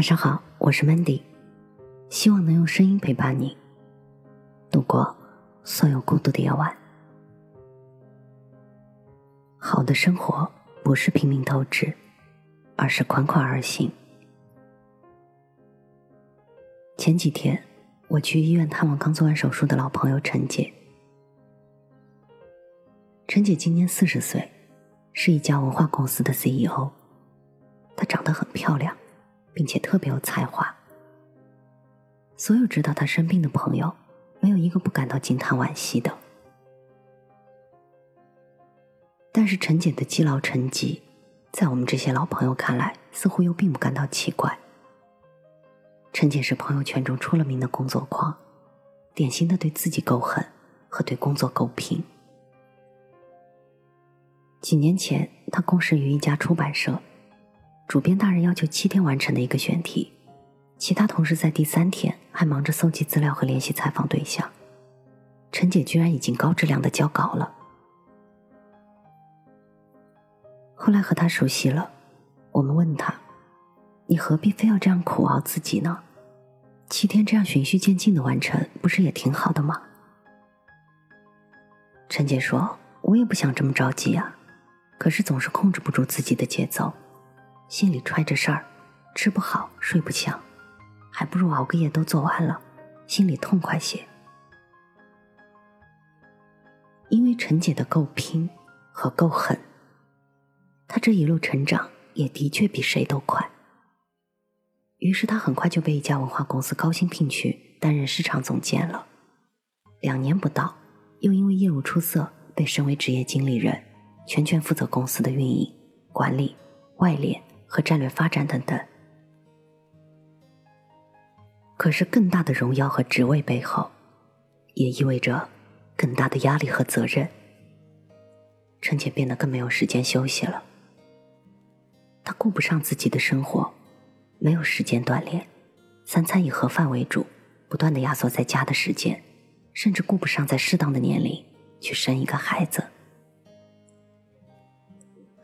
晚上好，我是 Mandy，希望能用声音陪伴你度过所有孤独的夜晚。好的生活不是拼命透支，而是款款而行。前几天我去医院探望刚做完手术的老朋友陈姐。陈姐今年四十岁，是一家文化公司的 CEO。她长得很漂亮，并且特别有才华。所有知道他生病的朋友，没有一个不感到惊叹惋惜的。但是陈姐的积劳成疾，在我们这些老朋友看来，似乎又并不感到奇怪。陈姐是朋友圈中出了名的工作狂，典型的对自己够狠和对工作够拼。几年前，她共事于一家出版社，主编大人要求七天完成的一个选题，其他同事在第三天还忙着搜集资料和联系采访对象，陈姐居然已经高质量的交稿了。后来和他熟悉了，我们问他。你何必非要这样苦熬自己呢？七天这样循序渐进的完成，不是也挺好的吗？陈姐说：“我也不想这么着急啊，可是总是控制不住自己的节奏，心里揣着事儿，吃不好睡不香，还不如熬个夜都做完了，心里痛快些。因为陈姐的够拼和够狠，她这一路成长也的确比谁都快。”于是他很快就被一家文化公司高薪聘去担任市场总监了。两年不到，又因为业务出色被升为职业经理人，全权负责公司的运营、管理、外联和战略发展等等。可是更大的荣耀和职位背后，也意味着更大的压力和责任。陈姐变得更没有时间休息了，她顾不上自己的生活。没有时间锻炼，三餐以盒饭为主，不断的压缩在家的时间，甚至顾不上在适当的年龄去生一个孩子。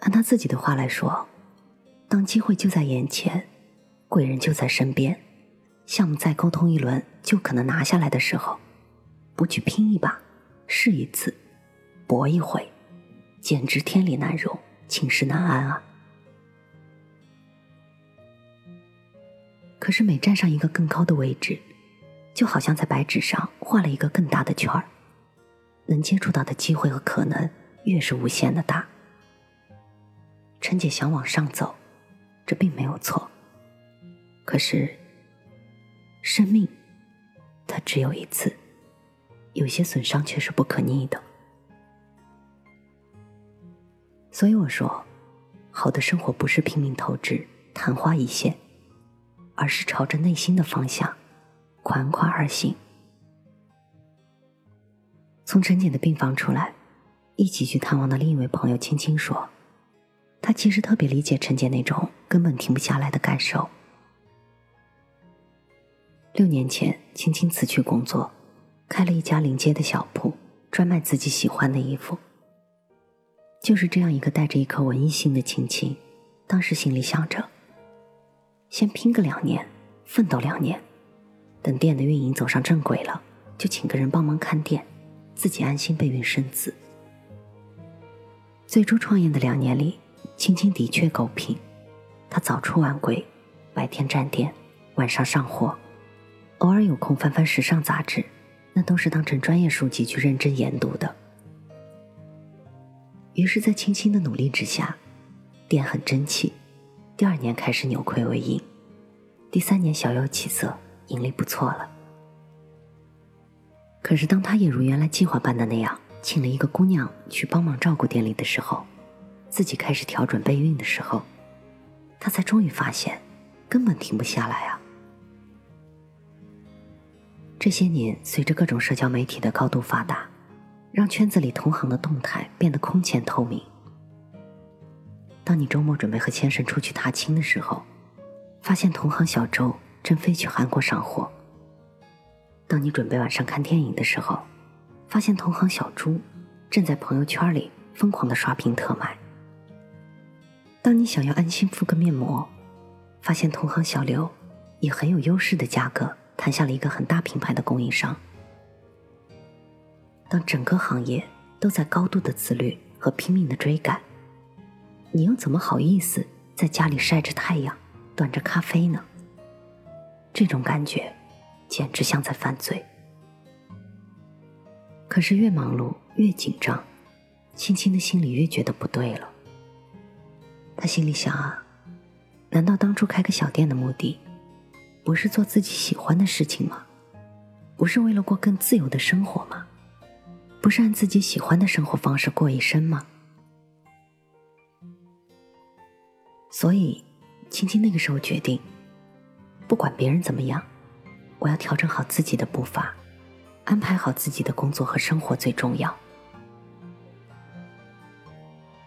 按他自己的话来说，当机会就在眼前，贵人就在身边，项目再沟通一轮就可能拿下来的时候，不去拼一把，试一次，搏一回，简直天理难容，寝食难安啊！可是每站上一个更高的位置，就好像在白纸上画了一个更大的圈儿，能接触到的机会和可能越是无限的大。陈姐想往上走，这并没有错。可是，生命它只有一次，有些损伤却是不可逆的。所以我说，好的生活不是拼命透支、昙花一现。而是朝着内心的方向，款款而行。从陈姐的病房出来，一起去探望的另一位朋友青青说：“他其实特别理解陈姐那种根本停不下来的感受。六年前，青青辞去工作，开了一家临街的小铺，专卖自己喜欢的衣服。就是这样一个带着一颗文艺心的青青，当时心里想着。”先拼个两年，奋斗两年，等店的运营走上正轨了，就请个人帮忙看店，自己安心备孕生子。最初创业的两年里，青青的确够拼，她早出晚归，白天站店，晚上上货，偶尔有空翻翻时尚杂志，那都是当成专业书籍去认真研读的。于是，在青青的努力之下，店很争气。第二年开始扭亏为盈，第三年小有起色，盈利不错了。可是当他也如原来计划般的那样，请了一个姑娘去帮忙照顾店里的时候，自己开始调准备孕的时候，他才终于发现，根本停不下来啊！这些年，随着各种社交媒体的高度发达，让圈子里同行的动态变得空前透明。当你周末准备和先生出去踏青的时候，发现同行小周正飞去韩国上货；当你准备晚上看电影的时候，发现同行小朱正在朋友圈里疯狂的刷屏特卖；当你想要安心敷个面膜，发现同行小刘以很有优势的价格谈下了一个很大品牌的供应商。当整个行业都在高度的自律和拼命的追赶，你又怎么好意思在家里晒着太阳，端着咖啡呢？这种感觉，简直像在犯罪。可是越忙碌越紧张，青青的心里越觉得不对了。他心里想啊，难道当初开个小店的目的，不是做自己喜欢的事情吗？不是为了过更自由的生活吗？不是按自己喜欢的生活方式过一生吗？所以，青青那个时候决定，不管别人怎么样，我要调整好自己的步伐。安排好自己的工作和生活最重要。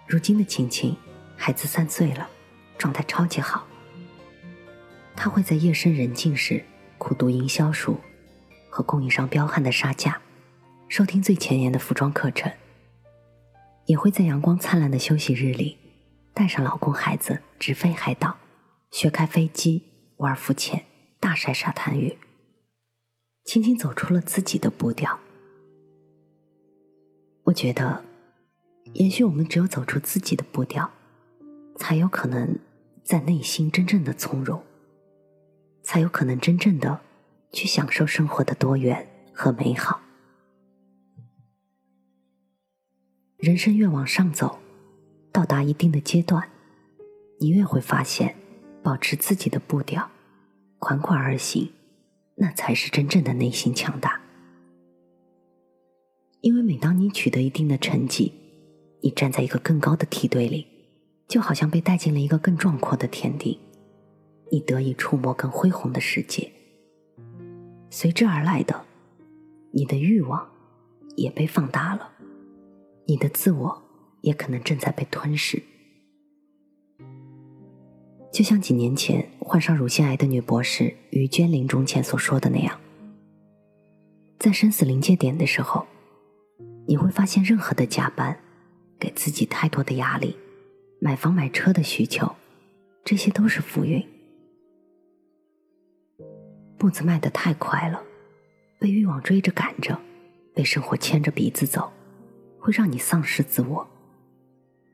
如今的青青，孩子三岁了，状态超级好。他会在夜深人静时苦读营销书，和供应商彪悍的杀价，收听最前沿的服装课程。也会在阳光灿烂的休息日里，带上老公孩子直飞海岛，学开飞机，玩浮潜，大晒沙滩浴。轻轻走出了自己的步调。我觉得，也许我们只有走出自己的步调，才有可能在内心真正的从容，才有可能真正的去享受生活的多元和美好。人生越往上走，到达一定的阶段，你越会发现，保持自己的步调，款款而行。那才是真正的内心强大，因为每当你取得一定的成绩，你站在一个更高的梯队里，就好像被带进了一个更壮阔的天地，你得以触摸更恢宏的世界。随之而来的，你的欲望也被放大了，你的自我也可能正在被吞噬。就像几年前患上乳腺癌的女博士于娟临终前所说的那样，在生死临界点的时候，你会发现，任何的加班、给自己太多的压力、买房买车的需求，这些都是浮云。步子迈得太快了，被欲望追着赶着，被生活牵着鼻子走，会让你丧失自我，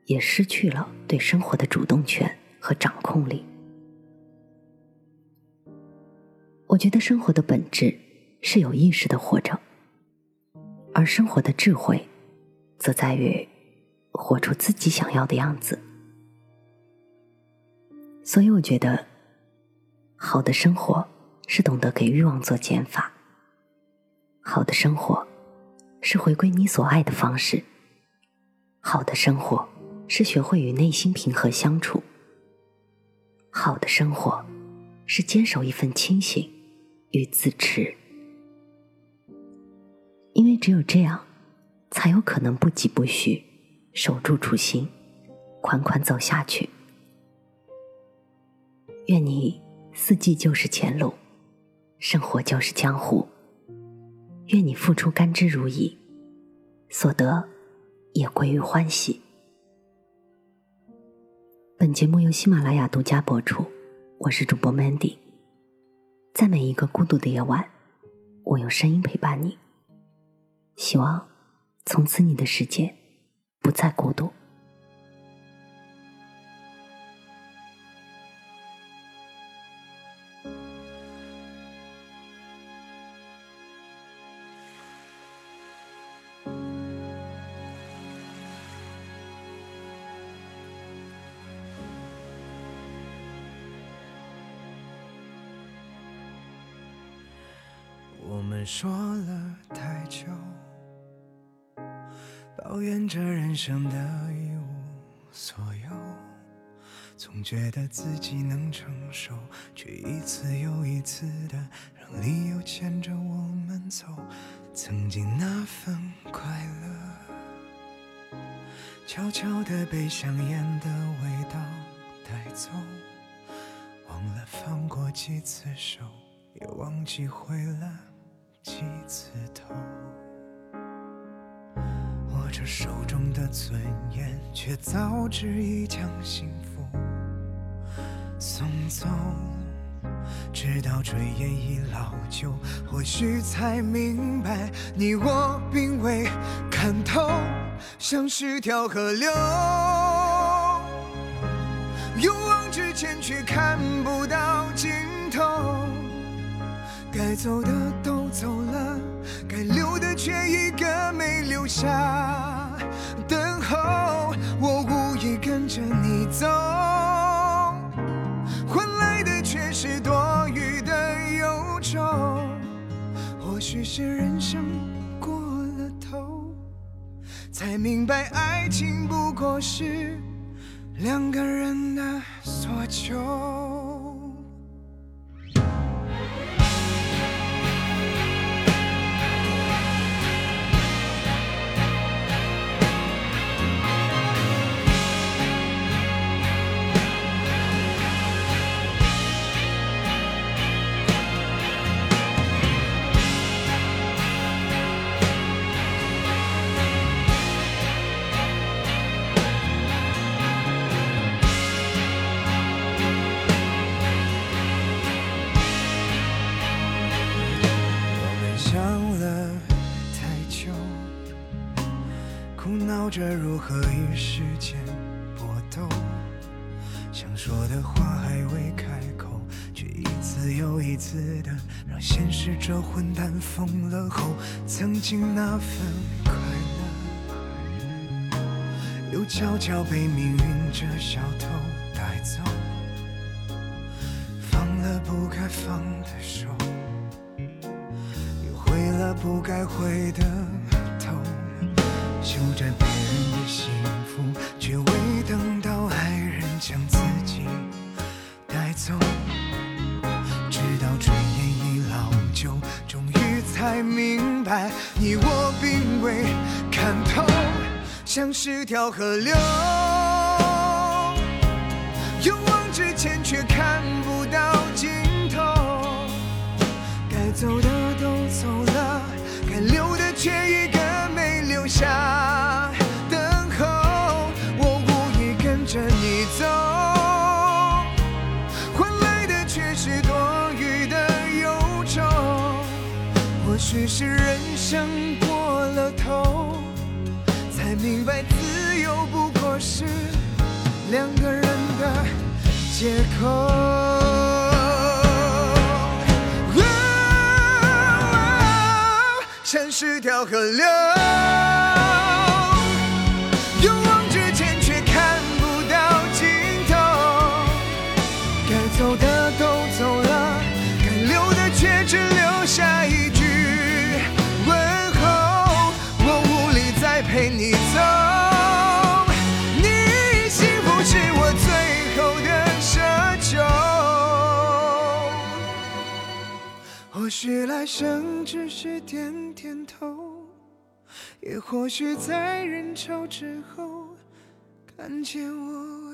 也失去了对生活的主动权。和掌控力，我觉得生活的本质是有意识的活着，而生活的智慧，则在于活出自己想要的样子。所以，我觉得好的生活是懂得给欲望做减法，好的生活是回归你所爱的方式，好的生活是学会与内心平和相处。好的生活，是坚守一份清醒与自持，因为只有这样，才有可能不疾不徐，守住初心，款款走下去。愿你四季就是前路，生活就是江湖。愿你付出甘之如饴，所得也归于欢喜。本节目由喜马拉雅独家播出，我是主播 Mandy。在每一个孤独的夜晚，我用声音陪伴你。希望从此你的世界不再孤独。说了太久，抱怨着人生的一无所有，总觉得自己能承受，却一次又一次的让理由牵着我们走。曾经那份快乐，悄悄地被香烟的味道带走，忘了放过几次手，也忘记回了。几次头，握着手中的尊严，却早知已将幸福送走。直到炊烟已老旧，或许才明白，你我并未看透，像是条河流，勇往直前却看不到尽头。该走的都走了，该留的却一个没留下。等候，我无意跟着你走，换来的却是多余的忧愁。或许是人生过了头，才明白爱情不过是两个人的所求。着如何与时间搏斗，想说的话还未开口，却一次又一次的让现实这混蛋疯了后，曾经那份快乐，又悄悄被命运这小偷带走，放了不该放的手，又回了不该回的头，修着。幸福，却未等到爱人将自己带走。直到炊烟已老旧，终于才明白，你我并未看透，像是条河流，勇往直前却看是两个人的借口。喔像是条河流勇往直前却看不到尽头。该走的都走了该留的却只留下一句问候。我无力再陪你许来生只是点点头，也或许在人潮之后看见我。